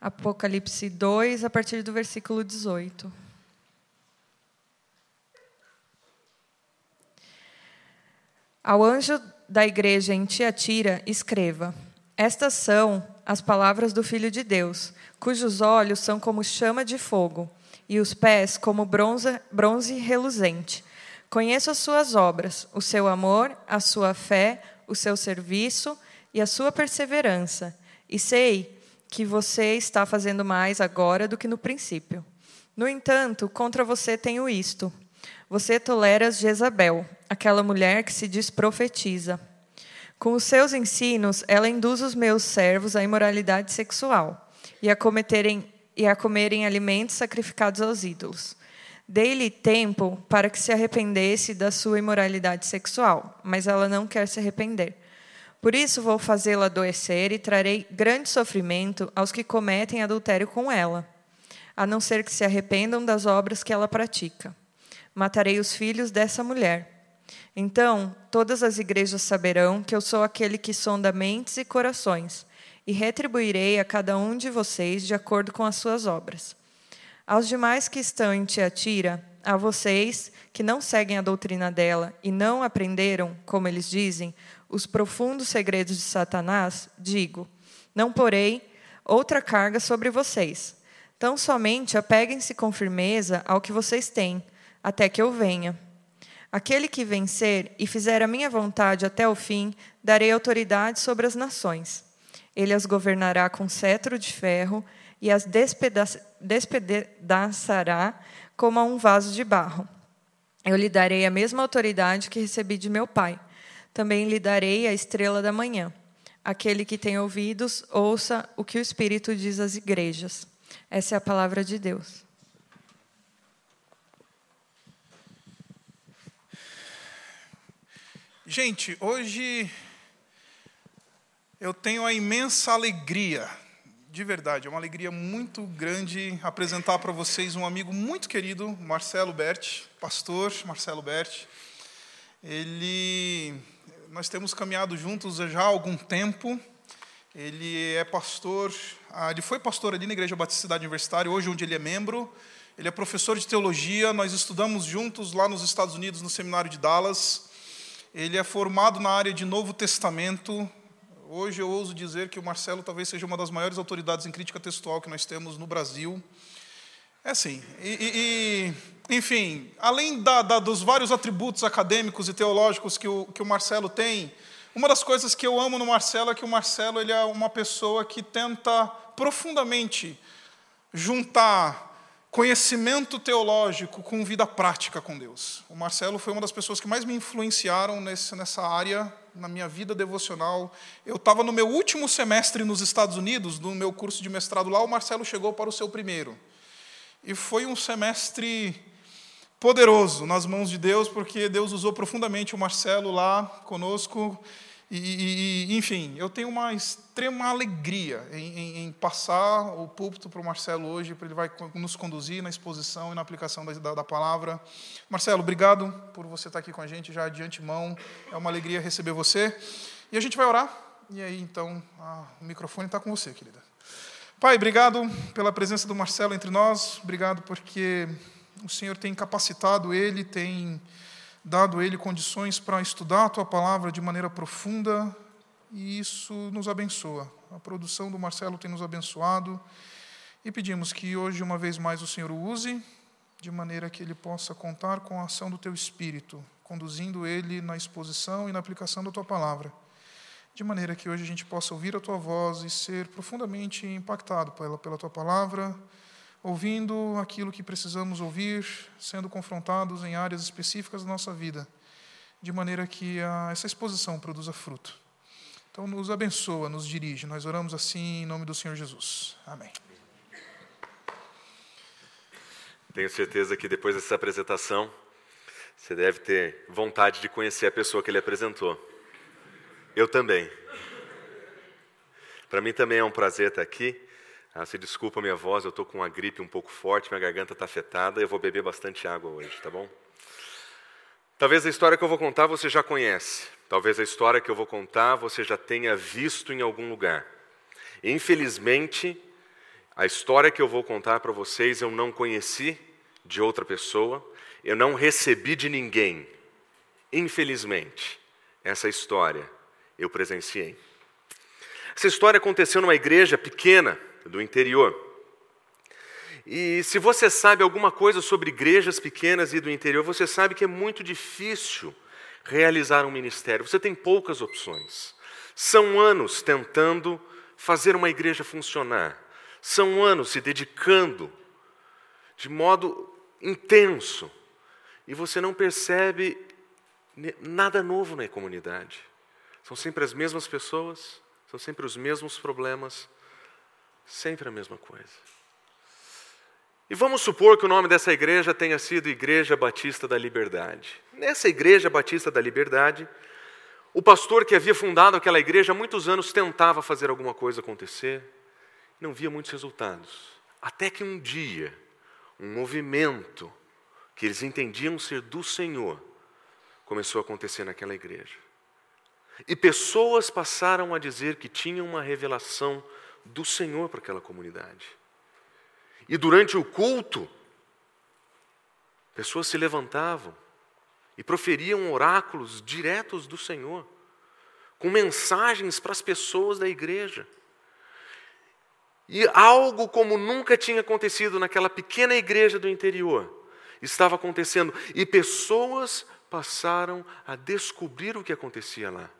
Apocalipse 2, a partir do versículo 18. Ao anjo da igreja em Tiatira, escreva: Estas são as palavras do Filho de Deus, cujos olhos são como chama de fogo e os pés como bronze, bronze reluzente. Conheço as suas obras, o seu amor, a sua fé, o seu serviço e a sua perseverança, e sei que você está fazendo mais agora do que no princípio. No entanto, contra você tenho isto: você tolera Jezabel, aquela mulher que se diz profetiza. Com os seus ensinos, ela induz os meus servos à imoralidade sexual e a cometerem e a comerem alimentos sacrificados aos ídolos. Dei-lhe tempo para que se arrependesse da sua imoralidade sexual, mas ela não quer se arrepender. Por isso vou fazê-la adoecer e trarei grande sofrimento aos que cometem adultério com ela, a não ser que se arrependam das obras que ela pratica. Matarei os filhos dessa mulher. Então todas as igrejas saberão que eu sou aquele que sonda mentes e corações, e retribuirei a cada um de vocês de acordo com as suas obras. Aos demais que estão em Tiatira, a vocês que não seguem a doutrina dela e não aprenderam, como eles dizem, os profundos segredos de Satanás, digo: não porei outra carga sobre vocês. Tão somente apeguem-se com firmeza ao que vocês têm, até que eu venha. Aquele que vencer e fizer a minha vontade até o fim, darei autoridade sobre as nações. Ele as governará com cetro de ferro e as despedaçará como a um vaso de barro. Eu lhe darei a mesma autoridade que recebi de meu Pai. Também lhe darei a estrela da manhã. Aquele que tem ouvidos, ouça o que o Espírito diz às igrejas. Essa é a palavra de Deus. Gente, hoje eu tenho a imensa alegria, de verdade, é uma alegria muito grande apresentar para vocês um amigo muito querido, Marcelo Berti, pastor Marcelo Berti. Ele nós temos caminhado juntos já há algum tempo. Ele é pastor, ah, ele foi pastor ali na Igreja Batista Cidade Universitária, hoje onde ele é membro. Ele é professor de teologia, nós estudamos juntos lá nos Estados Unidos, no seminário de Dallas. Ele é formado na área de Novo Testamento. Hoje eu ouso dizer que o Marcelo talvez seja uma das maiores autoridades em crítica textual que nós temos no Brasil. É assim, e, e, enfim, além da, da, dos vários atributos acadêmicos e teológicos que o, que o Marcelo tem, uma das coisas que eu amo no Marcelo é que o Marcelo ele é uma pessoa que tenta profundamente juntar conhecimento teológico com vida prática com Deus. O Marcelo foi uma das pessoas que mais me influenciaram nesse, nessa área, na minha vida devocional. Eu estava no meu último semestre nos Estados Unidos, no meu curso de mestrado lá, o Marcelo chegou para o seu primeiro. E foi um semestre poderoso nas mãos de Deus, porque Deus usou profundamente o Marcelo lá conosco. E, e enfim, eu tenho uma extrema alegria em, em, em passar o púlpito para o Marcelo hoje, para ele vai nos conduzir na exposição e na aplicação da, da, da, palavra. Marcelo, obrigado por você estar aqui com a gente já de antemão. É uma alegria receber você. E a gente vai orar. E aí, então, o microfone está com você, querida. Pai, obrigado pela presença do Marcelo entre nós, obrigado porque o Senhor tem capacitado ele, tem dado a ele condições para estudar a tua palavra de maneira profunda. E isso nos abençoa. A produção do Marcelo tem nos abençoado. E pedimos que hoje, uma vez mais, o Senhor o use de maneira que ele possa contar com a ação do teu Espírito, conduzindo ele na exposição e na aplicação da tua palavra de maneira que hoje a gente possa ouvir a tua voz e ser profundamente impactado pela, pela tua palavra, ouvindo aquilo que precisamos ouvir, sendo confrontados em áreas específicas da nossa vida, de maneira que a, essa exposição produza fruto. Então, nos abençoa, nos dirige. Nós oramos assim em nome do Senhor Jesus. Amém. Tenho certeza que depois dessa apresentação, você deve ter vontade de conhecer a pessoa que ele apresentou. Eu também. Para mim também é um prazer estar aqui. Ah, se desculpa a minha voz, eu estou com uma gripe um pouco forte, minha garganta está afetada, eu vou beber bastante água hoje, tá bom? Talvez a história que eu vou contar você já conhece. Talvez a história que eu vou contar você já tenha visto em algum lugar. Infelizmente, A história que eu vou contar para vocês eu não conheci de outra pessoa, eu não recebi de ninguém. Infelizmente, essa história eu presenciei. Essa história aconteceu numa igreja pequena do interior. E se você sabe alguma coisa sobre igrejas pequenas e do interior, você sabe que é muito difícil realizar um ministério. Você tem poucas opções. São anos tentando fazer uma igreja funcionar. São anos se dedicando de modo intenso. E você não percebe nada novo na comunidade. São sempre as mesmas pessoas, são sempre os mesmos problemas, sempre a mesma coisa. E vamos supor que o nome dessa igreja tenha sido Igreja Batista da Liberdade. Nessa Igreja Batista da Liberdade, o pastor que havia fundado aquela igreja há muitos anos tentava fazer alguma coisa acontecer, não via muitos resultados. Até que um dia, um movimento que eles entendiam ser do Senhor começou a acontecer naquela igreja. E pessoas passaram a dizer que tinham uma revelação do Senhor para aquela comunidade. E durante o culto, pessoas se levantavam e proferiam oráculos diretos do Senhor, com mensagens para as pessoas da igreja. E algo como nunca tinha acontecido naquela pequena igreja do interior estava acontecendo, e pessoas passaram a descobrir o que acontecia lá.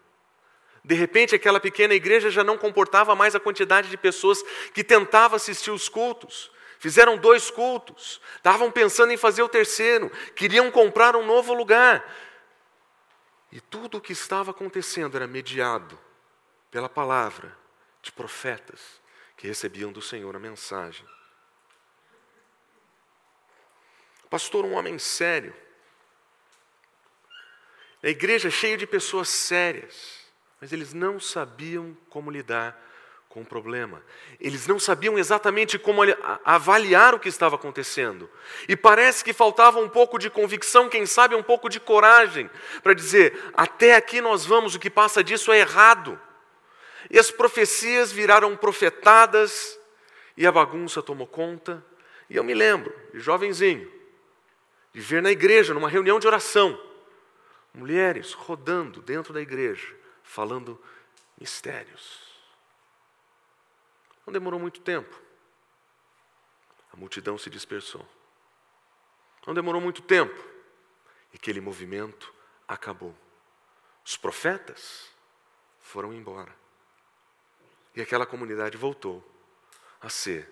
De repente, aquela pequena igreja já não comportava mais a quantidade de pessoas que tentava assistir os cultos. Fizeram dois cultos, estavam pensando em fazer o terceiro, queriam comprar um novo lugar. E tudo o que estava acontecendo era mediado pela palavra de profetas que recebiam do Senhor a mensagem. Pastor, um homem sério. A igreja cheia de pessoas sérias, mas eles não sabiam como lidar com o problema. Eles não sabiam exatamente como avaliar o que estava acontecendo. E parece que faltava um pouco de convicção, quem sabe um pouco de coragem, para dizer: até aqui nós vamos, o que passa disso é errado. E as profecias viraram profetadas, e a bagunça tomou conta. E eu me lembro, de jovenzinho, de ver na igreja, numa reunião de oração, mulheres rodando dentro da igreja, falando mistérios. Não demorou muito tempo. A multidão se dispersou. Não demorou muito tempo. E aquele movimento acabou. Os profetas foram embora. E aquela comunidade voltou a ser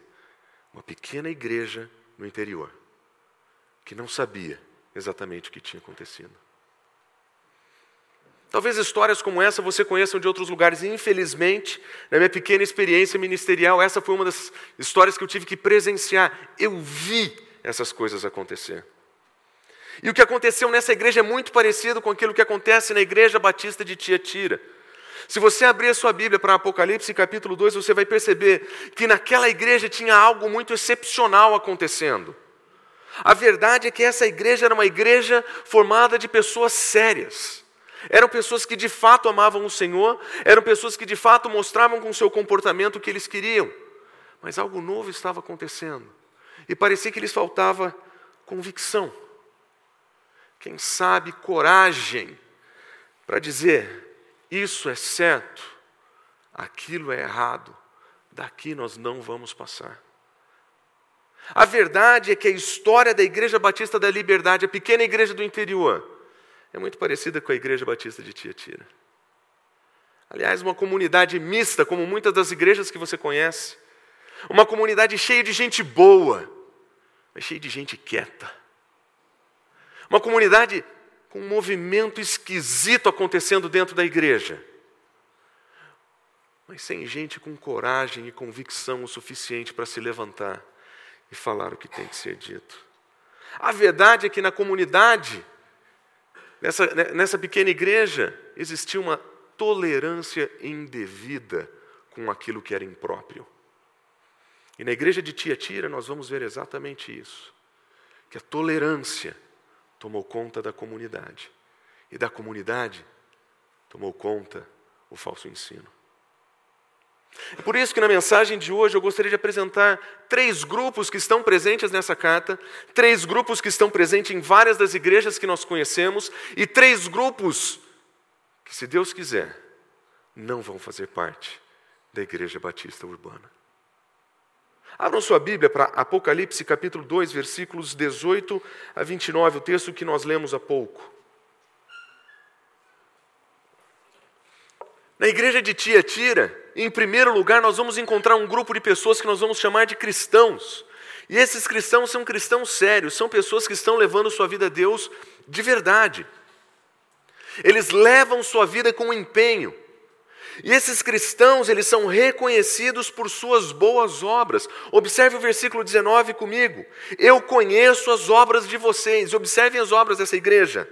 uma pequena igreja no interior, que não sabia exatamente o que tinha acontecido. Talvez histórias como essa você conheça de outros lugares. Infelizmente, na minha pequena experiência ministerial, essa foi uma das histórias que eu tive que presenciar. Eu vi essas coisas acontecer. E o que aconteceu nessa igreja é muito parecido com aquilo que acontece na igreja batista de Tiatira. Se você abrir a sua Bíblia para Apocalipse capítulo 2, você vai perceber que naquela igreja tinha algo muito excepcional acontecendo. A verdade é que essa igreja era uma igreja formada de pessoas sérias. Eram pessoas que de fato amavam o Senhor, eram pessoas que de fato mostravam com seu comportamento o que eles queriam. Mas algo novo estava acontecendo. E parecia que lhes faltava convicção. Quem sabe coragem para dizer: isso é certo, aquilo é errado, daqui nós não vamos passar. A verdade é que a história da Igreja Batista da Liberdade, a pequena igreja do interior, é muito parecida com a Igreja Batista de Tiatira. Aliás, uma comunidade mista, como muitas das igrejas que você conhece. Uma comunidade cheia de gente boa, mas cheia de gente quieta. Uma comunidade com um movimento esquisito acontecendo dentro da igreja. Mas sem gente com coragem e convicção o suficiente para se levantar e falar o que tem que ser dito. A verdade é que na comunidade Nessa, né, nessa pequena igreja existia uma tolerância indevida com aquilo que era impróprio. E na igreja de Tiatira nós vamos ver exatamente isso. Que a tolerância tomou conta da comunidade. E da comunidade tomou conta o falso ensino. É por isso que na mensagem de hoje eu gostaria de apresentar três grupos que estão presentes nessa carta, três grupos que estão presentes em várias das igrejas que nós conhecemos e três grupos que, se Deus quiser, não vão fazer parte da Igreja Batista Urbana. Abram sua Bíblia para Apocalipse capítulo 2, versículos 18 a 29, o texto que nós lemos há pouco. Na igreja de Tiatira, em primeiro lugar, nós vamos encontrar um grupo de pessoas que nós vamos chamar de cristãos. E esses cristãos são cristãos sérios, são pessoas que estão levando sua vida a Deus de verdade. Eles levam sua vida com empenho. E esses cristãos, eles são reconhecidos por suas boas obras. Observe o versículo 19 comigo. Eu conheço as obras de vocês. Observem as obras dessa igreja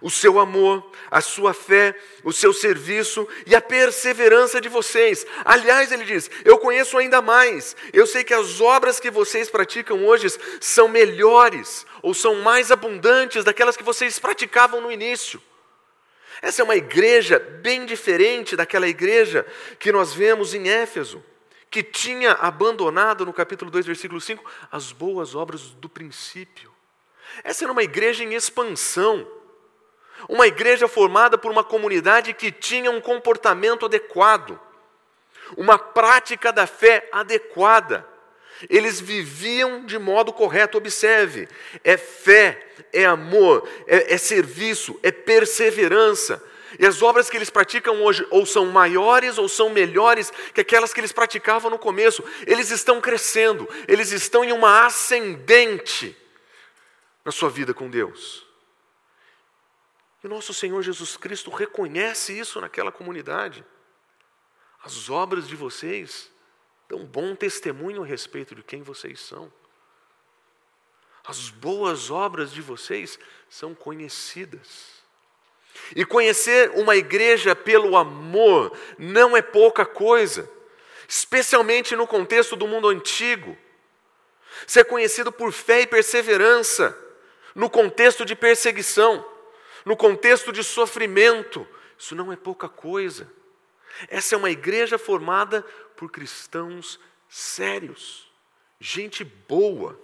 o seu amor, a sua fé, o seu serviço e a perseverança de vocês. Aliás, ele diz: Eu conheço ainda mais. Eu sei que as obras que vocês praticam hoje são melhores ou são mais abundantes daquelas que vocês praticavam no início. Essa é uma igreja bem diferente daquela igreja que nós vemos em Éfeso, que tinha abandonado no capítulo 2, versículo 5, as boas obras do princípio. Essa era uma igreja em expansão. Uma igreja formada por uma comunidade que tinha um comportamento adequado, uma prática da fé adequada. Eles viviam de modo correto, observe: é fé, é amor, é, é serviço, é perseverança. E as obras que eles praticam hoje ou são maiores ou são melhores que aquelas que eles praticavam no começo. Eles estão crescendo, eles estão em uma ascendente na sua vida com Deus. E nosso Senhor Jesus Cristo reconhece isso naquela comunidade. As obras de vocês dão bom testemunho a respeito de quem vocês são. As boas obras de vocês são conhecidas. E conhecer uma igreja pelo amor não é pouca coisa, especialmente no contexto do mundo antigo. Ser conhecido por fé e perseverança, no contexto de perseguição no contexto de sofrimento. Isso não é pouca coisa. Essa é uma igreja formada por cristãos sérios, gente boa.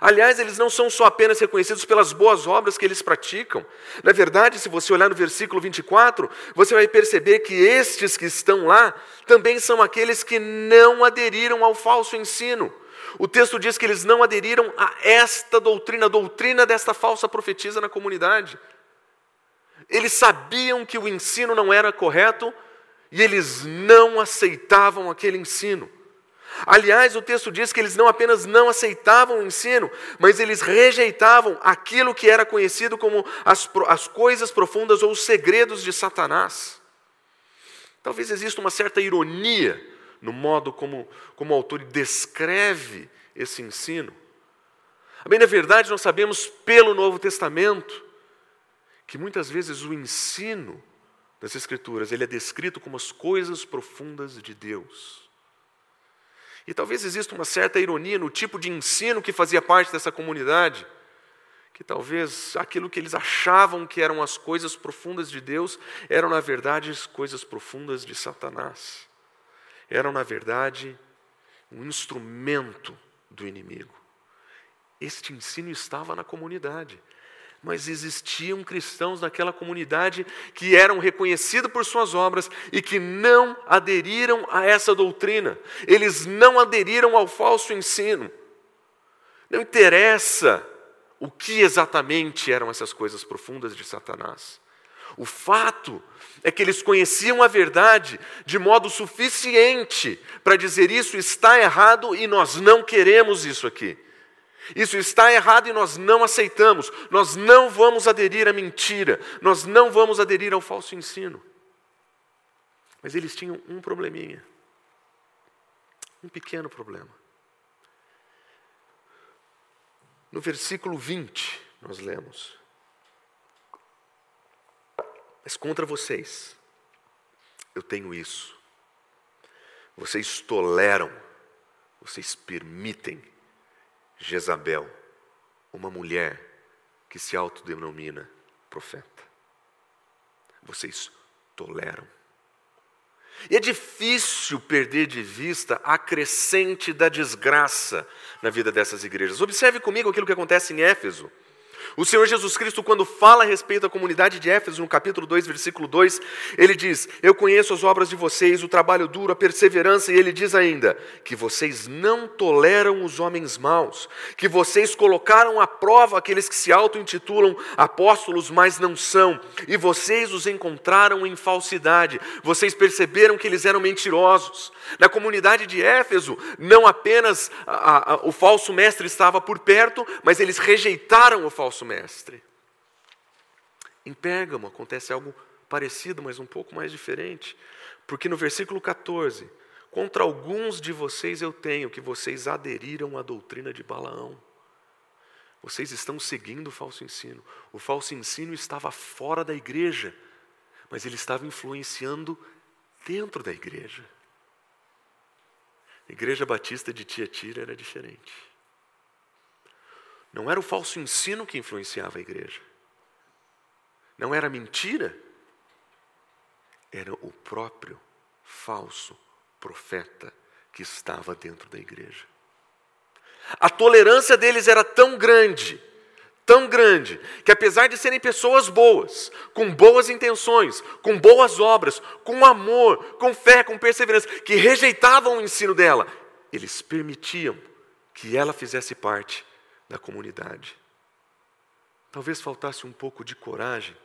Aliás, eles não são só apenas reconhecidos pelas boas obras que eles praticam. Na verdade, se você olhar no versículo 24, você vai perceber que estes que estão lá também são aqueles que não aderiram ao falso ensino. O texto diz que eles não aderiram a esta doutrina, a doutrina desta falsa profetisa na comunidade. Eles sabiam que o ensino não era correto e eles não aceitavam aquele ensino. Aliás, o texto diz que eles não apenas não aceitavam o ensino, mas eles rejeitavam aquilo que era conhecido como as, as coisas profundas ou os segredos de Satanás. Talvez exista uma certa ironia no modo como, como o autor descreve esse ensino. Bem, na verdade, nós sabemos pelo Novo Testamento que muitas vezes o ensino das Escrituras ele é descrito como as coisas profundas de Deus. E talvez exista uma certa ironia no tipo de ensino que fazia parte dessa comunidade, que talvez aquilo que eles achavam que eram as coisas profundas de Deus eram, na verdade, as coisas profundas de Satanás eram, na verdade, um instrumento do inimigo. Este ensino estava na comunidade, mas existiam cristãos naquela comunidade que eram reconhecidos por suas obras e que não aderiram a essa doutrina, eles não aderiram ao falso ensino. Não interessa o que exatamente eram essas coisas profundas de Satanás. O fato é que eles conheciam a verdade de modo suficiente para dizer isso está errado e nós não queremos isso aqui. Isso está errado e nós não aceitamos. Nós não vamos aderir à mentira. Nós não vamos aderir ao falso ensino. Mas eles tinham um probleminha. Um pequeno problema. No versículo 20, nós lemos: mas contra vocês, eu tenho isso. Vocês toleram, vocês permitem Jezabel, uma mulher que se autodenomina profeta. Vocês toleram. E é difícil perder de vista a crescente da desgraça na vida dessas igrejas. Observe comigo aquilo que acontece em Éfeso. O Senhor Jesus Cristo, quando fala a respeito da comunidade de Éfeso, no capítulo 2, versículo 2, ele diz: Eu conheço as obras de vocês, o trabalho duro, a perseverança, e ele diz ainda: que vocês não toleram os homens maus, que vocês colocaram à prova aqueles que se auto-intitulam apóstolos, mas não são, e vocês os encontraram em falsidade, vocês perceberam que eles eram mentirosos. Na comunidade de Éfeso, não apenas a, a, o falso mestre estava por perto, mas eles rejeitaram o falso mestre. Em Pérgamo acontece algo parecido, mas um pouco mais diferente, porque no versículo 14, contra alguns de vocês eu tenho que vocês aderiram à doutrina de Balaão. Vocês estão seguindo o falso ensino. O falso ensino estava fora da igreja, mas ele estava influenciando dentro da igreja. A igreja batista de Tiatira era diferente. Não era o falso ensino que influenciava a igreja. Não era mentira. Era o próprio falso profeta que estava dentro da igreja. A tolerância deles era tão grande tão grande que, apesar de serem pessoas boas, com boas intenções, com boas obras, com amor, com fé, com perseverança, que rejeitavam o ensino dela, eles permitiam que ela fizesse parte da comunidade. Talvez faltasse um pouco de coragem,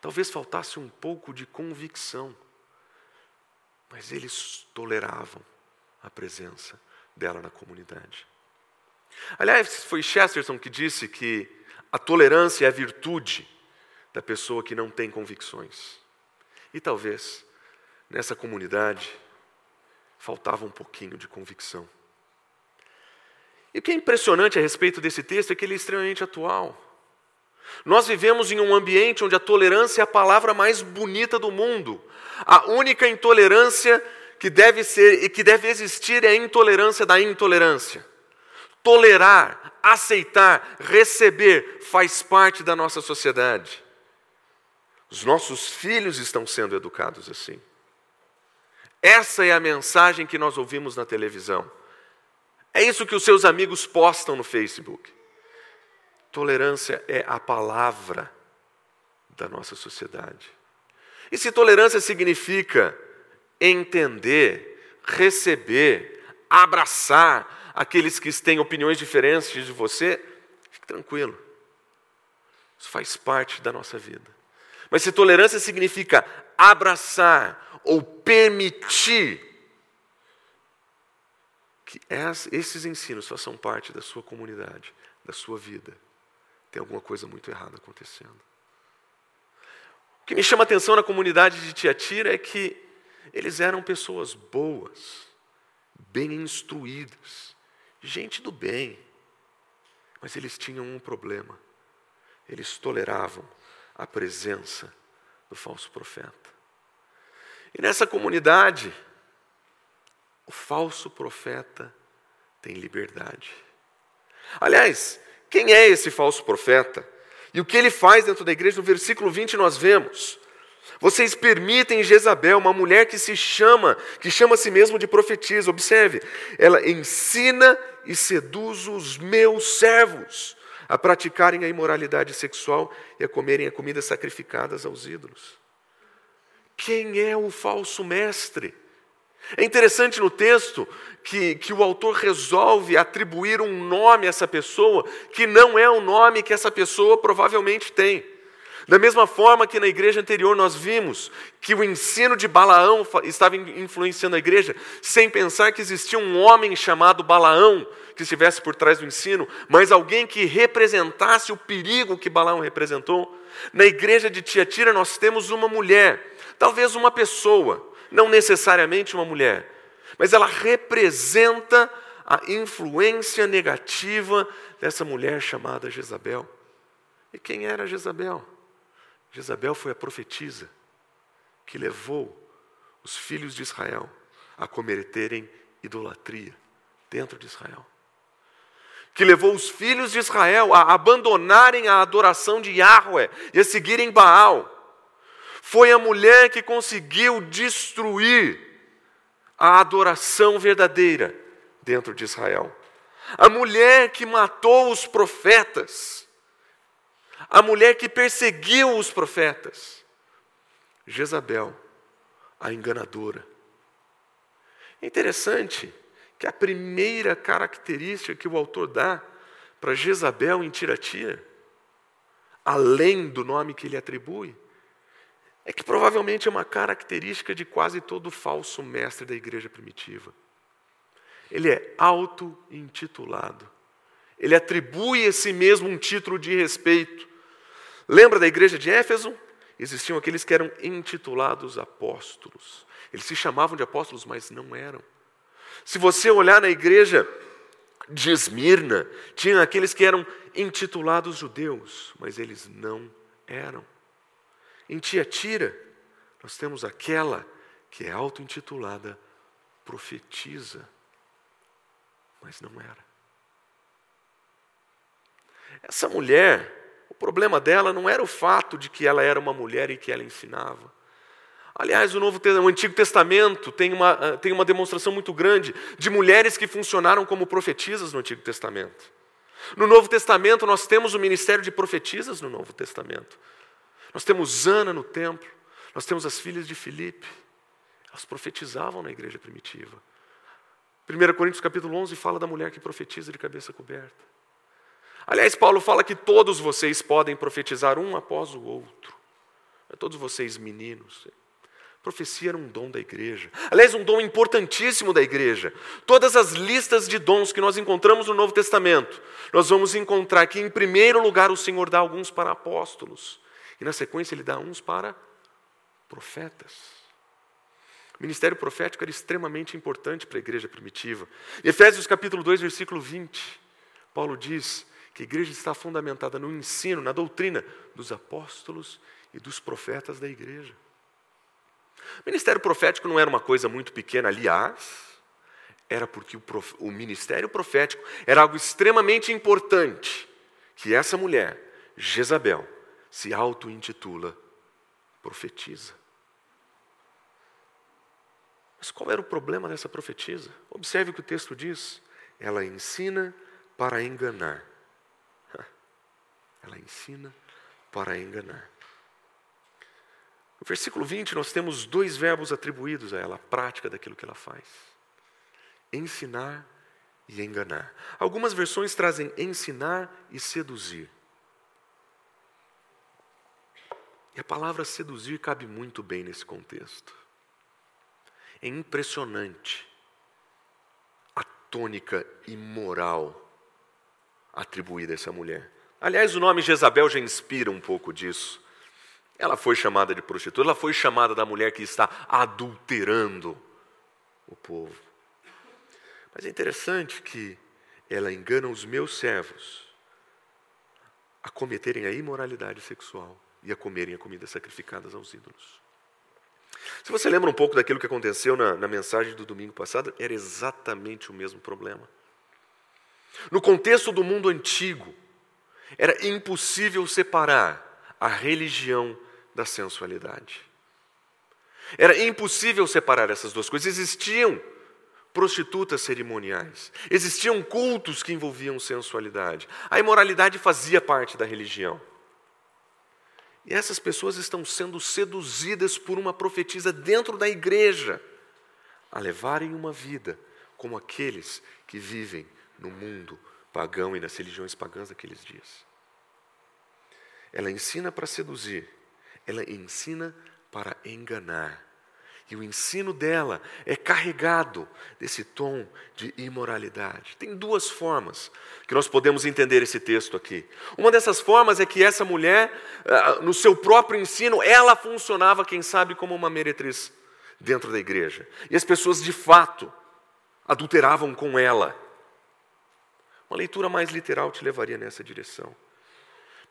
talvez faltasse um pouco de convicção, mas eles toleravam a presença dela na comunidade. Aliás, foi Chesterton que disse que a tolerância é a virtude da pessoa que não tem convicções. E talvez nessa comunidade faltava um pouquinho de convicção. E o que é impressionante a respeito desse texto é que ele é extremamente atual. Nós vivemos em um ambiente onde a tolerância é a palavra mais bonita do mundo. A única intolerância que deve ser e que deve existir é a intolerância da intolerância. Tolerar, aceitar, receber faz parte da nossa sociedade. Os nossos filhos estão sendo educados assim. Essa é a mensagem que nós ouvimos na televisão. É isso que os seus amigos postam no Facebook. Tolerância é a palavra da nossa sociedade. E se tolerância significa entender, receber, abraçar, aqueles que têm opiniões diferentes de você, fique tranquilo. Isso faz parte da nossa vida. Mas se tolerância significa abraçar ou permitir que esses ensinos façam parte da sua comunidade, da sua vida, tem alguma coisa muito errada acontecendo. O que me chama a atenção na comunidade de Tiatira é que eles eram pessoas boas, bem instruídas, gente do bem. Mas eles tinham um problema. Eles toleravam a presença do falso profeta. E nessa comunidade, o falso profeta tem liberdade. Aliás, quem é esse falso profeta? E o que ele faz dentro da igreja? No versículo 20 nós vemos vocês permitem Jezabel, uma mulher que se chama, que chama a si mesmo de profetisa, observe, ela ensina e seduz os meus servos a praticarem a imoralidade sexual e a comerem a comidas sacrificadas aos ídolos. Quem é o falso mestre? É interessante no texto que, que o autor resolve atribuir um nome a essa pessoa que não é o nome que essa pessoa provavelmente tem. Da mesma forma que na igreja anterior nós vimos que o ensino de Balaão estava influenciando a igreja, sem pensar que existia um homem chamado Balaão que estivesse por trás do ensino, mas alguém que representasse o perigo que Balaão representou. Na igreja de Tiatira nós temos uma mulher, talvez uma pessoa, não necessariamente uma mulher, mas ela representa a influência negativa dessa mulher chamada Jezabel. E quem era Jezabel? Jezabel foi a profetisa que levou os filhos de Israel a cometerem idolatria dentro de Israel. Que levou os filhos de Israel a abandonarem a adoração de Yahweh e a seguirem Baal. Foi a mulher que conseguiu destruir a adoração verdadeira dentro de Israel. A mulher que matou os profetas. A mulher que perseguiu os profetas. Jezabel, a enganadora. É interessante que a primeira característica que o autor dá para Jezabel em Tiratira, além do nome que ele atribui, é que provavelmente é uma característica de quase todo falso mestre da igreja primitiva. Ele é auto-intitulado. Ele atribui a si mesmo um título de respeito. Lembra da igreja de Éfeso? Existiam aqueles que eram intitulados apóstolos. Eles se chamavam de apóstolos, mas não eram. Se você olhar na igreja de Esmirna, tinha aqueles que eram intitulados judeus, mas eles não eram. Em Tiatira, nós temos aquela que é auto-intitulada profetiza, mas não era. Essa mulher, o problema dela não era o fato de que ela era uma mulher e que ela ensinava. Aliás, o, Novo, o Antigo Testamento tem uma, ah, tem uma demonstração muito grande de mulheres que funcionaram como profetisas no Antigo Testamento. No Novo Testamento, nós temos o ministério de profetisas no Novo Testamento. Nós temos Ana no templo, nós temos as filhas de Filipe. Elas profetizavam na igreja primitiva. 1 Coríntios capítulo 11 fala da mulher que profetiza de cabeça coberta. Aliás, Paulo fala que todos vocês podem profetizar um após o outro. Todos vocês meninos, Profecia era um dom da igreja. Aliás, um dom importantíssimo da igreja. Todas as listas de dons que nós encontramos no Novo Testamento, nós vamos encontrar que, em primeiro lugar, o Senhor dá alguns para apóstolos, na sequência, ele dá uns para profetas. O ministério profético era extremamente importante para a igreja primitiva. Em Efésios capítulo 2, versículo 20, Paulo diz que a igreja está fundamentada no ensino, na doutrina dos apóstolos e dos profetas da igreja. O ministério profético não era uma coisa muito pequena, aliás, era porque o, prof... o ministério profético era algo extremamente importante que essa mulher, Jezabel, se auto-intitula profetiza. Mas qual era o problema dessa profetisa? Observe o que o texto diz. Ela ensina para enganar. Ela ensina para enganar. No versículo 20, nós temos dois verbos atribuídos a ela, a prática daquilo que ela faz: ensinar e enganar. Algumas versões trazem ensinar e seduzir. E a palavra seduzir cabe muito bem nesse contexto. É impressionante a tônica imoral atribuída a essa mulher. Aliás, o nome Jezabel já inspira um pouco disso. Ela foi chamada de prostituta, ela foi chamada da mulher que está adulterando o povo. Mas é interessante que ela engana os meus servos a cometerem a imoralidade sexual e a comerem a comida sacrificadas aos ídolos. Se você lembra um pouco daquilo que aconteceu na, na mensagem do domingo passado, era exatamente o mesmo problema. No contexto do mundo antigo, era impossível separar a religião da sensualidade. Era impossível separar essas duas coisas. Existiam prostitutas cerimoniais, existiam cultos que envolviam sensualidade. A imoralidade fazia parte da religião. E essas pessoas estão sendo seduzidas por uma profetisa dentro da igreja a levarem uma vida como aqueles que vivem no mundo pagão e nas religiões pagãs daqueles dias. Ela ensina para seduzir, ela ensina para enganar. E o ensino dela é carregado desse tom de imoralidade. Tem duas formas que nós podemos entender esse texto aqui. Uma dessas formas é que essa mulher, ah, no seu próprio ensino, ela funcionava, quem sabe, como uma meretriz dentro da igreja. E as pessoas, de fato, adulteravam com ela. Uma leitura mais literal te levaria nessa direção.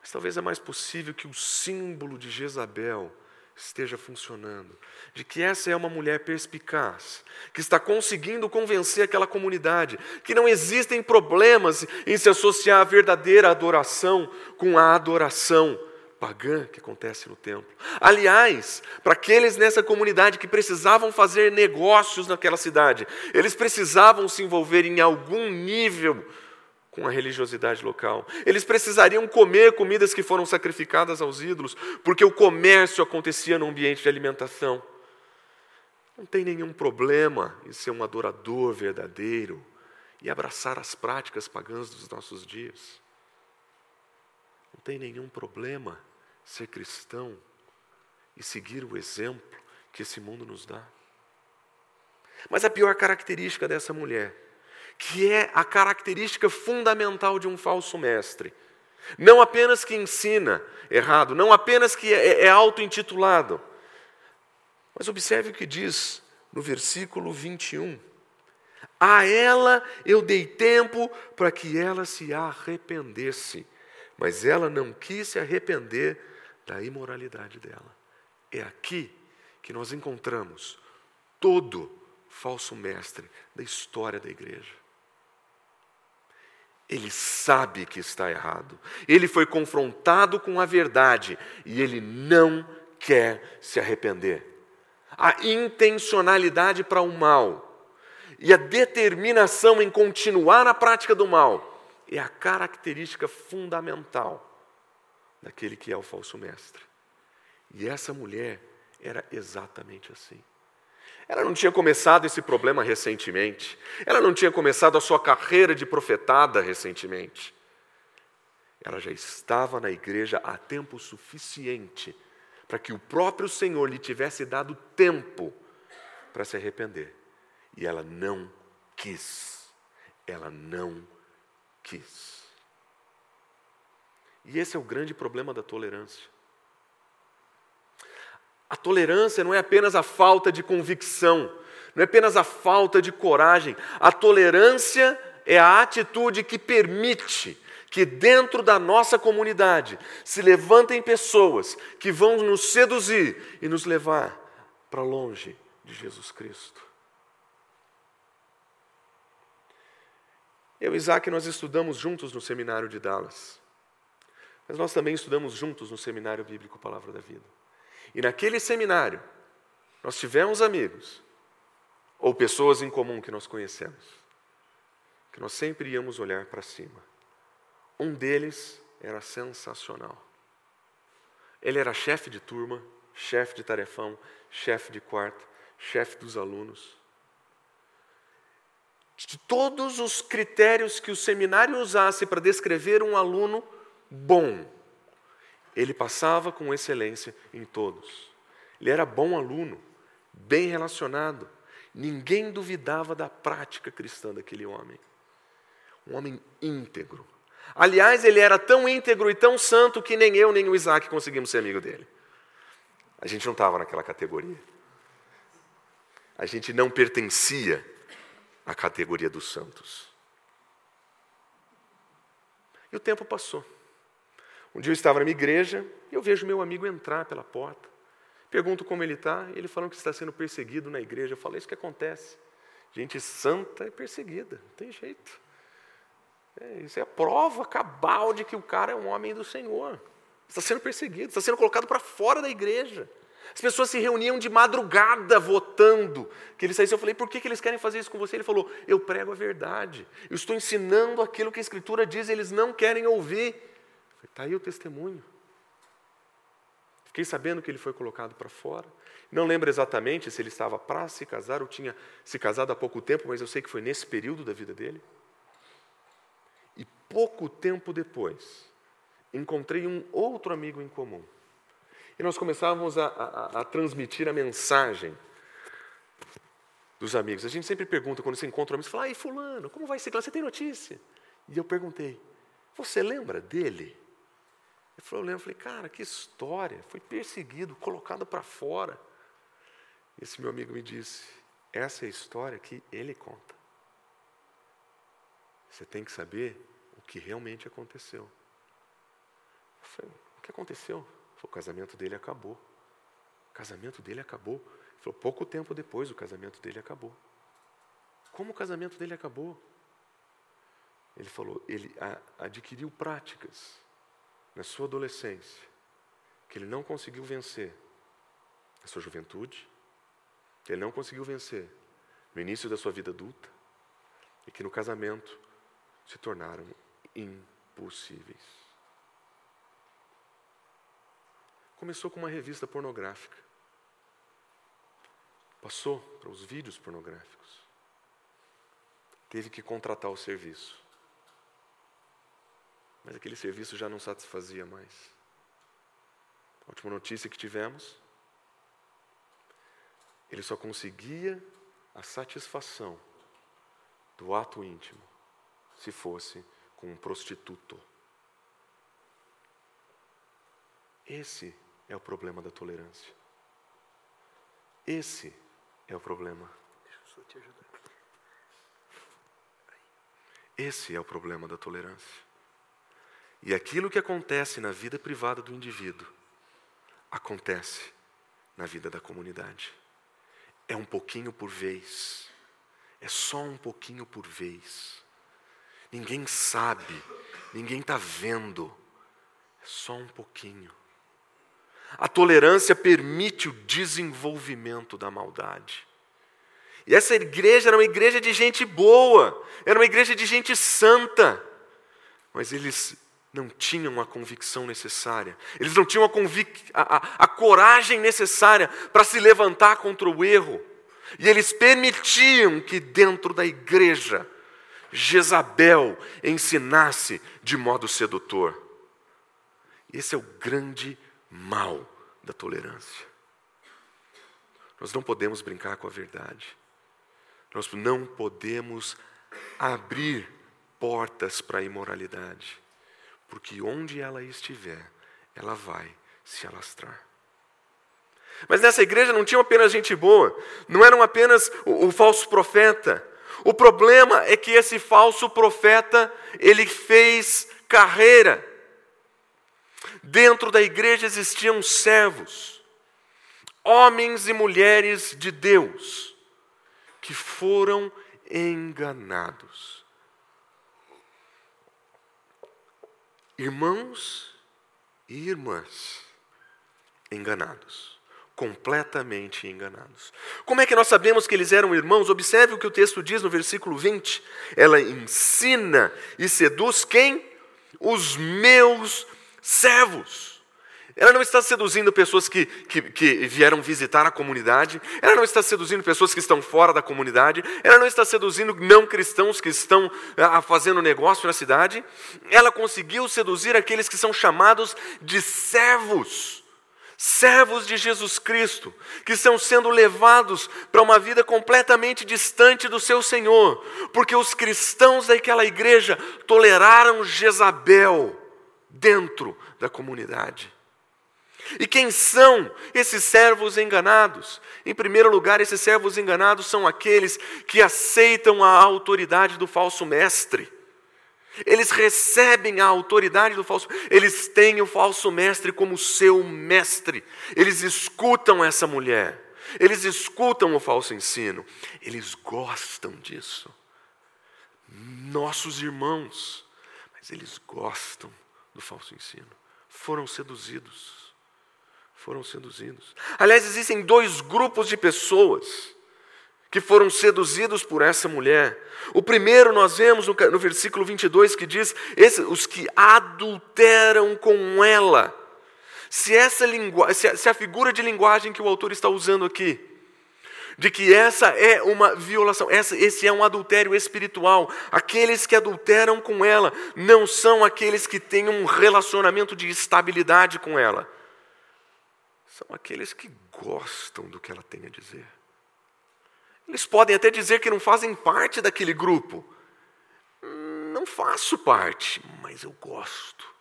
Mas talvez é mais possível que o símbolo de Jezabel esteja funcionando, de que essa é uma mulher perspicaz, que está conseguindo convencer aquela comunidade que não existem problemas em se associar a verdadeira adoração com a adoração pagã que acontece no templo. Aliás, para aqueles nessa comunidade que precisavam fazer negócios naquela cidade, eles precisavam se envolver em algum nível com a religiosidade local. Eles precisariam comer comidas que foram sacrificadas aos ídolos, porque o comércio acontecia no ambiente de alimentação. Não tem nenhum problema em ser um adorador verdadeiro e abraçar as práticas pagãs dos nossos dias. Não tem nenhum problema ser cristão e seguir o exemplo que esse mundo nos dá. Mas a pior característica dessa mulher, que é a característica fundamental de um falso mestre, não apenas que ensina errado, não apenas que é, é auto-intitulado, mas observe o que diz no versículo 21. A ela eu dei tempo para que ela se arrependesse, mas ela não quis se arrepender da imoralidade dela. É aqui que nós encontramos todo falso mestre da história da igreja. Ele sabe que está errado, ele foi confrontado com a verdade e ele não quer se arrepender. A intencionalidade para o mal e a determinação em continuar na prática do mal é a característica fundamental daquele que é o falso mestre. E essa mulher era exatamente assim. Ela não tinha começado esse problema recentemente. Ela não tinha começado a sua carreira de profetada recentemente. Ela já estava na igreja há tempo suficiente para que o próprio Senhor lhe tivesse dado tempo para se arrepender. E ela não quis. Ela não quis. E esse é o grande problema da tolerância. A tolerância não é apenas a falta de convicção, não é apenas a falta de coragem. A tolerância é a atitude que permite que dentro da nossa comunidade se levantem pessoas que vão nos seduzir e nos levar para longe de Jesus Cristo. Eu e Isaac, nós estudamos juntos no seminário de Dallas. Mas nós também estudamos juntos no seminário bíblico Palavra da Vida. E naquele seminário, nós tivemos amigos, ou pessoas em comum que nós conhecemos, que nós sempre íamos olhar para cima. Um deles era sensacional. Ele era chefe de turma, chefe de tarefão, chefe de quarto, chefe dos alunos. De todos os critérios que o seminário usasse para descrever um aluno, bom. Ele passava com excelência em todos. Ele era bom aluno, bem relacionado. Ninguém duvidava da prática cristã daquele homem. Um homem íntegro. Aliás, ele era tão íntegro e tão santo que nem eu nem o Isaac conseguimos ser amigo dele. A gente não estava naquela categoria. A gente não pertencia à categoria dos santos. E o tempo passou. Um dia eu estava na minha igreja e eu vejo meu amigo entrar pela porta. Pergunto como ele está, ele falando que está sendo perseguido na igreja. Eu falo, é isso que acontece. Gente santa é perseguida, não tem jeito. É, isso é a prova cabal de que o cara é um homem do Senhor. Está sendo perseguido, está sendo colocado para fora da igreja. As pessoas se reuniam de madrugada votando que ele saísse. Eu falei, por que, que eles querem fazer isso com você? Ele falou, eu prego a verdade. Eu estou ensinando aquilo que a Escritura diz, eles não querem ouvir. Está aí o testemunho. Fiquei sabendo que ele foi colocado para fora. Não lembro exatamente se ele estava para se casar ou tinha se casado há pouco tempo, mas eu sei que foi nesse período da vida dele. E pouco tempo depois, encontrei um outro amigo em comum. E nós começávamos a, a, a transmitir a mensagem dos amigos. A gente sempre pergunta, quando se encontra um amigo, fala, ai, fulano, como vai ser? Você tem notícia? E eu perguntei, você lembra dele? Ele falou, eu lembro, falei, cara, que história, foi perseguido, colocado para fora. Esse meu amigo me disse, essa é a história que ele conta. Você tem que saber o que realmente aconteceu. Eu falei, o que aconteceu? o casamento dele acabou. O casamento dele acabou. Ele falou, pouco tempo depois o casamento dele acabou. Como o casamento dele acabou? Ele falou, ele adquiriu práticas na sua adolescência que ele não conseguiu vencer na sua juventude, que ele não conseguiu vencer no início da sua vida adulta e que no casamento se tornaram impossíveis. Começou com uma revista pornográfica, passou para os vídeos pornográficos, teve que contratar o serviço, mas aquele serviço já não satisfazia mais. A última notícia que tivemos, ele só conseguia a satisfação do ato íntimo se fosse com um prostituto. Esse é o problema da tolerância. Esse é o problema. Deixa eu só te ajudar. Esse é o problema da tolerância. E aquilo que acontece na vida privada do indivíduo acontece na vida da comunidade. É um pouquinho por vez. É só um pouquinho por vez. Ninguém sabe, ninguém está vendo. É só um pouquinho. A tolerância permite o desenvolvimento da maldade. E essa igreja era uma igreja de gente boa, era uma igreja de gente santa. Mas eles não tinham a convicção necessária, eles não tinham a, a, a, a coragem necessária para se levantar contra o erro. E eles permitiam que dentro da igreja Jezabel ensinasse de modo sedutor. Esse é o grande mal da tolerância. Nós não podemos brincar com a verdade. Nós não podemos abrir portas para a imoralidade porque onde ela estiver, ela vai se alastrar. Mas nessa igreja não tinha apenas gente boa, não eram apenas o, o falso profeta. O problema é que esse falso profeta, ele fez carreira. Dentro da igreja existiam servos, homens e mulheres de Deus, que foram enganados. Irmãos e irmãs enganados, completamente enganados. Como é que nós sabemos que eles eram irmãos? Observe o que o texto diz no versículo 20. Ela ensina e seduz quem? Os meus servos. Ela não está seduzindo pessoas que, que, que, vieram visitar a comunidade, ela não está seduzindo pessoas que estão fora da comunidade, ela não está seduzindo não cristãos que estão ah, fazendo negócio na cidade, ela conseguiu seduzir aqueles que são chamados de servos, servos de Jesus Cristo, que estão sendo levados para uma vida completamente distante do seu Senhor, porque os cristãos daquela igreja toleraram Jezabel dentro da comunidade. E quem são esses servos enganados? Em primeiro lugar, esses servos enganados são aqueles que aceitam a autoridade do falso mestre. Eles recebem a autoridade do falso, eles têm o falso mestre como seu mestre. Eles escutam essa mulher. Eles escutam o falso ensino. Eles gostam disso. Nossos irmãos, mas eles gostam do falso ensino. Foram seduzidos foram seduzidos. Aliás, existem dois grupos de pessoas que foram seduzidos por essa mulher. O primeiro nós vemos no, no versículo 22 que diz: os que adulteram com ela. Se, essa se, se a figura de linguagem que o autor está usando aqui, de que essa é uma violação, essa, esse é um adultério espiritual. Aqueles que adulteram com ela não são aqueles que têm um relacionamento de estabilidade com ela são aqueles que gostam do que ela tem a dizer. Eles podem até dizer que não fazem parte daquele grupo. Não faço parte, mas eu gosto.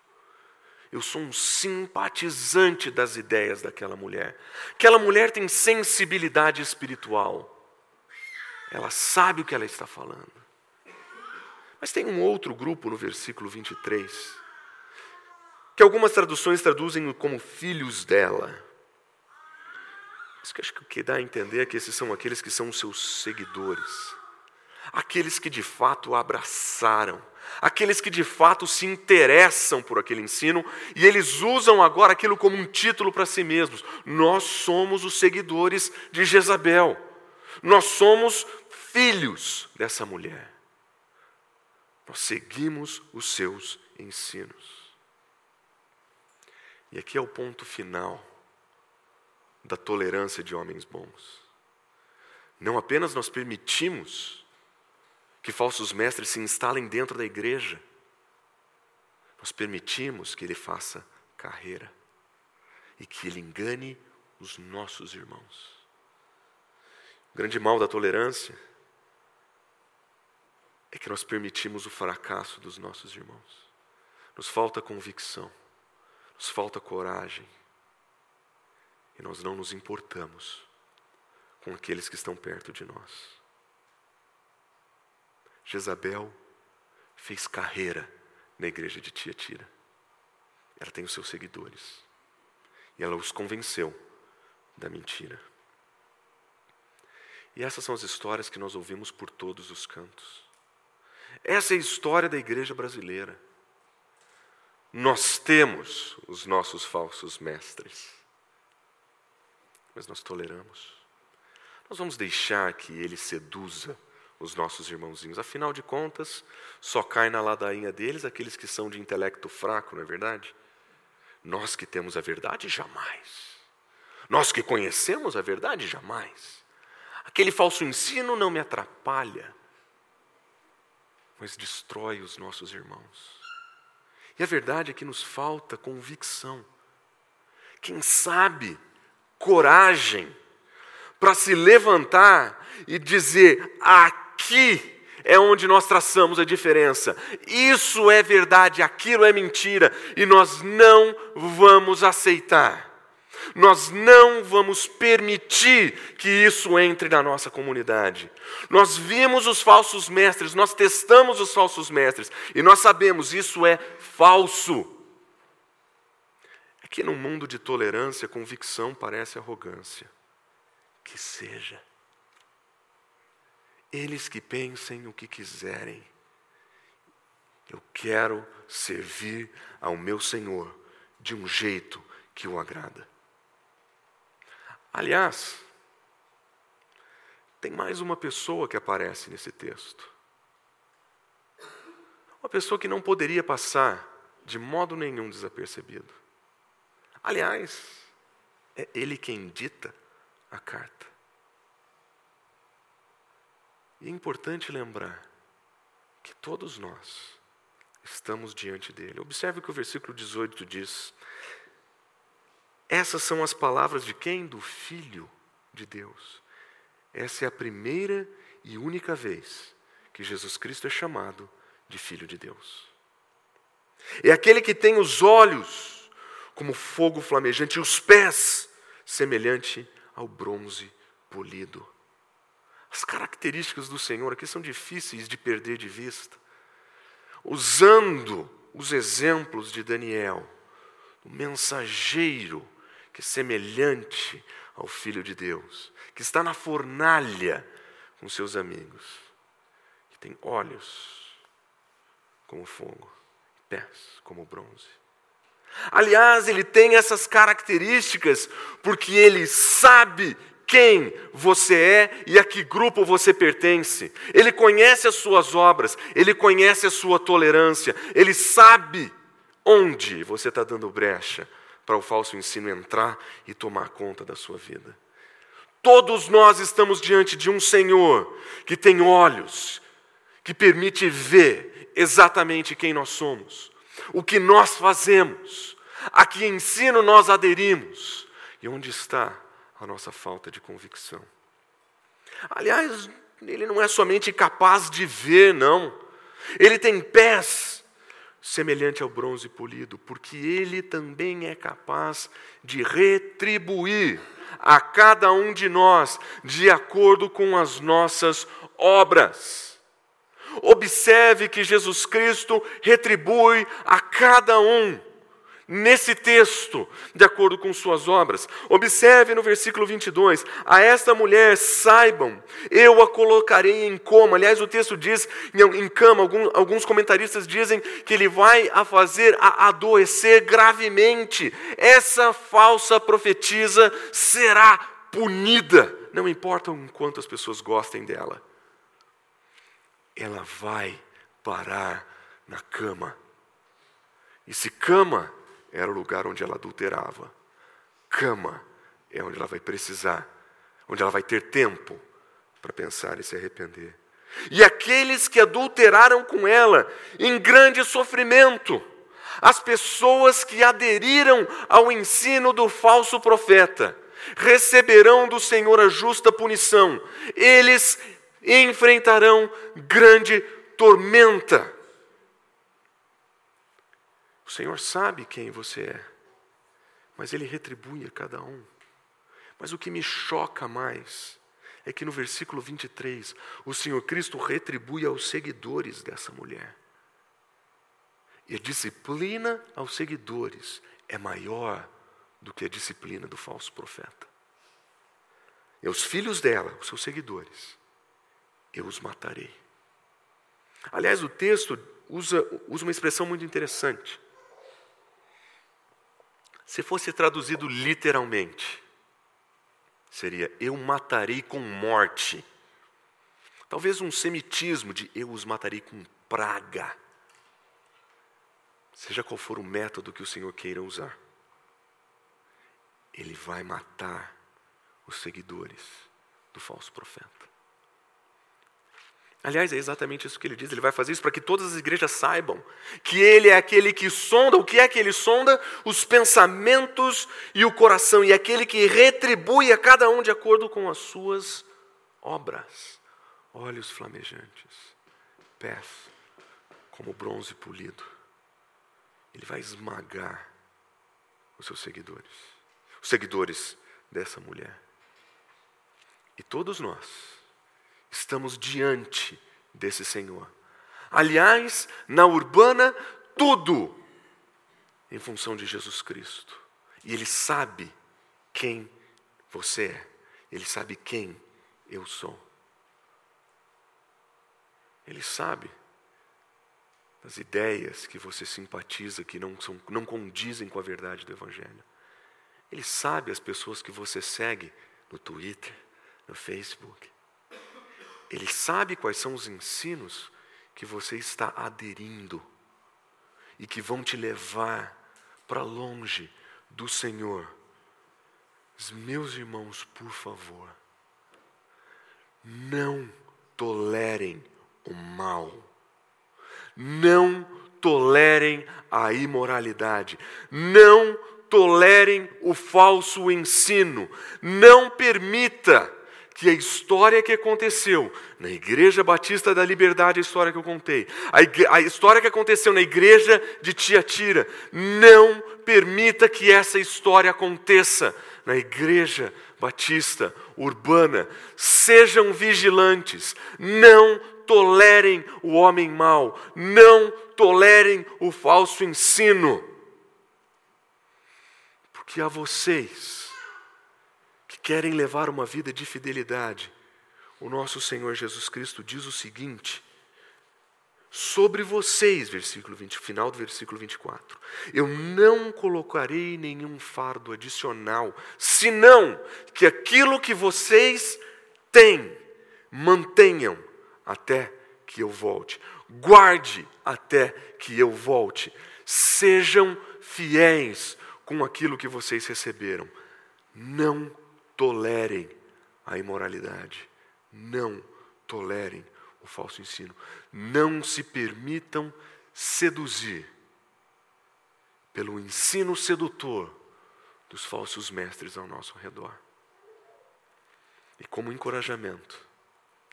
Eu sou um simpatizante das ideias daquela mulher. Aquela mulher tem sensibilidade espiritual. Ela sabe o que ela está falando. Mas tem um outro grupo no versículo 23, que algumas traduções traduzem como filhos dela. Mas que acho que o que dá a entender é que esses são aqueles que são os seus seguidores, aqueles que de fato abraçaram, aqueles que de fato se interessam por aquele ensino e eles usam agora aquilo como um título para si mesmos. Nós somos os seguidores de Jezabel, nós somos filhos dessa mulher, nós seguimos os seus ensinos. E aqui é o ponto final da tolerância de homens bons. Não apenas nós permitimos que falsos mestres se instalem dentro da igreja. Nós permitimos que ele faça carreira e que ele engane os nossos irmãos. O grande mal da tolerância é que nós permitimos o fracasso dos nossos irmãos. Nos falta convicção, nos falta coragem, e nós não nos importamos com aqueles que estão perto de nós. Jezabel fez carreira na igreja de Tiatira. Ela tem os seus seguidores. E ela os convenceu da mentira. E essas são as histórias que nós ouvimos por todos os cantos. Essa é a história da igreja brasileira. Nós temos os nossos falsos mestres, mas nós toleramos. Nós vamos deixar que ele seduza os nossos irmãozinhos. Afinal de contas, só cai na ladainha deles aqueles que são de intelecto fraco, não é verdade? Nós que temos a verdade, jamais. Nós que conhecemos a verdade, jamais. Aquele falso ensino não me atrapalha, mas destrói os nossos irmãos. E a verdade é que nos falta convicção. Quem sabe, coragem para se levantar e dizer: aqui é onde nós traçamos a diferença. Isso é verdade, aquilo é mentira, e nós não vamos aceitar. Nós não vamos permitir que isso entre na nossa comunidade. Nós vimos os falsos mestres, nós testamos os falsos mestres, e nós sabemos isso é falso. Que num mundo de tolerância, convicção parece arrogância. Que seja. Eles que pensem o que quiserem. Eu quero servir ao meu Senhor de um jeito que o agrada. Aliás, tem mais uma pessoa que aparece nesse texto. Uma pessoa que não poderia passar de modo nenhum desapercebido. Aliás, é ele quem dita a carta. E é importante lembrar que todos nós estamos diante dele. Observe o que o versículo 18 diz. Essas são as palavras de quem? Do Filho de Deus. Essa é a primeira e única vez que Jesus Cristo é chamado de Filho de Deus. É aquele que tem os olhos como fogo flamejante e os pés semelhante ao bronze polido. As características do Senhor aqui são difíceis de perder de vista. Usando os exemplos de Daniel, o mensageiro que é semelhante ao Filho de Deus, que está na fornalha com seus amigos, que tem olhos como fogo, pés como bronze. Aliás, ele tem essas características porque ele sabe quem você é e a que grupo você pertence. Ele conhece as suas obras, ele conhece a sua tolerância, ele sabe onde você está dando brecha para o falso ensino entrar e tomar conta da sua vida. Todos nós estamos diante de um Senhor que tem olhos, que permite ver exatamente quem nós somos, o que nós fazemos, a que ensino nós aderimos e onde está a nossa falta de convicção. Aliás, ele não é somente capaz de ver, não. Ele tem pés semelhante ao bronze polido, porque ele também é capaz de retribuir a cada um de nós de acordo com as nossas obras. Observe que Jesus Cristo retribui a cada um nesse texto, de acordo com suas obras. Observe no versículo 22: A esta mulher saibam, eu a colocarei em coma. Aliás, o texto diz em cama, alguns comentaristas dizem que ele vai a fazer a adoecer gravemente. Essa falsa profetisa será punida, não importa o quanto as pessoas gostem dela. Ela vai parar na cama. E se cama era o lugar onde ela adulterava. Cama é onde ela vai precisar, onde ela vai ter tempo para pensar e se arrepender. E aqueles que adulteraram com ela em grande sofrimento, as pessoas que aderiram ao ensino do falso profeta, receberão do Senhor a justa punição, eles enfrentarão grande tormenta. O Senhor sabe quem você é, mas Ele retribui a cada um. Mas o que me choca mais é que no versículo 23, o Senhor Cristo retribui aos seguidores dessa mulher. E a disciplina aos seguidores é maior do que a disciplina do falso profeta. E os filhos dela, os seus seguidores, eu os matarei. Aliás, o texto usa, usa uma expressão muito interessante. Se fosse traduzido literalmente, seria: Eu matarei com morte. Talvez um semitismo de eu os matarei com praga. Seja qual for o método que o Senhor queira usar, Ele vai matar os seguidores do falso profeta. Aliás, é exatamente isso que ele diz. Ele vai fazer isso para que todas as igrejas saibam que ele é aquele que sonda, o que é que ele sonda? Os pensamentos e o coração, e é aquele que retribui a cada um de acordo com as suas obras. Olhos flamejantes, pés como bronze polido. Ele vai esmagar os seus seguidores, os seguidores dessa mulher. E todos nós estamos diante desse Senhor. Aliás, na urbana, tudo em função de Jesus Cristo. E Ele sabe quem você é, Ele sabe quem eu sou. Ele sabe das ideias que você simpatiza, que não, são, não condizem com a verdade do Evangelho. Ele sabe as pessoas que você segue no Twitter, no Facebook. Ele sabe quais são os ensinos que você está aderindo e que vão te levar para longe do Senhor. Meus irmãos, por favor, não tolerem o mal. Não tolerem a imoralidade. Não tolerem o falso ensino. Não permita que a história que aconteceu na Igreja Batista da Liberdade, a história que eu contei, a, a história que aconteceu na Igreja de Tiatira, não permita que essa história aconteça na Igreja Batista Urbana. Sejam vigilantes, não tolerem o homem mau, não tolerem o falso ensino. Porque a vocês, querem levar uma vida de fidelidade, o nosso Senhor Jesus Cristo diz o seguinte: sobre vocês, versículo 20, final do versículo 24. Eu não colocarei nenhum fardo adicional, senão que aquilo que vocês têm, mantenham até que eu volte. Guarde até que eu volte. Sejam fiéis com aquilo que vocês receberam. Não tolerem a imoralidade, não tolerem o falso ensino, não se permitam seduzir pelo ensino sedutor dos falsos mestres ao nosso redor. E como encorajamento,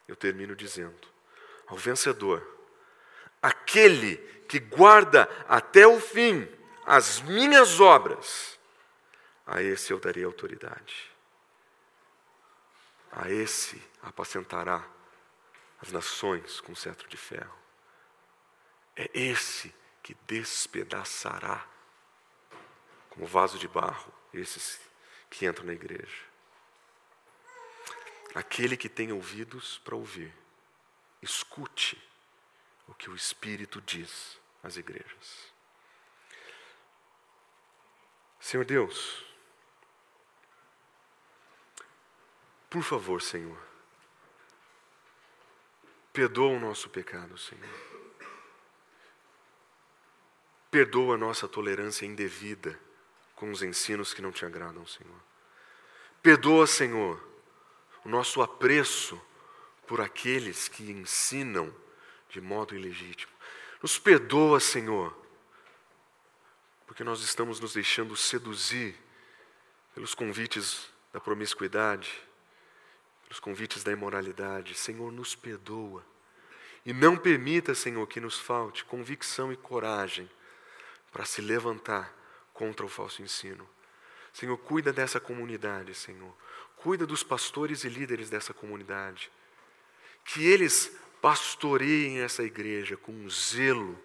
eu termino dizendo ao vencedor, aquele que guarda até o fim as minhas obras, a esse eu darei autoridade a esse apacentará as nações com cetro de ferro. É esse que despedaçará como vaso de barro, esses que entram na igreja. Aquele que tem ouvidos para ouvir, escute o que o Espírito diz às igrejas. Senhor Deus, por favor, Senhor, perdoa o nosso pecado, Senhor. Perdoa a nossa tolerância indevida com os ensinos que não te agradam, Senhor. Perdoa, Senhor, o nosso apreço por aqueles que ensinam de modo ilegítimo. Nos perdoa, Senhor, porque nós estamos nos deixando seduzir pelos convites da promiscuidade, pelos convites da imoralidade. Senhor, nos perdoa. E não permita, Senhor, que nos falte convicção e coragem para se levantar contra o falso ensino. Senhor, cuida dessa comunidade, Senhor. Cuida dos pastores e líderes dessa comunidade. Que eles pastoreiem essa igreja com zelo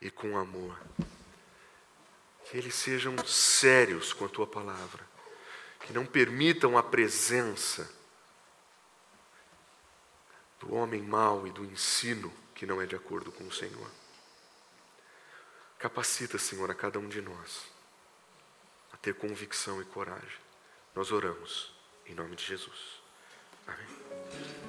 e com amor. Que eles sejam sérios com a tua palavra. Que não permitam a presença do homem mau e do ensino que não é de acordo com o Senhor. Capacita, Senhor, a cada um de nós a ter convicção e coragem. Nós oramos em nome de Jesus. Amém.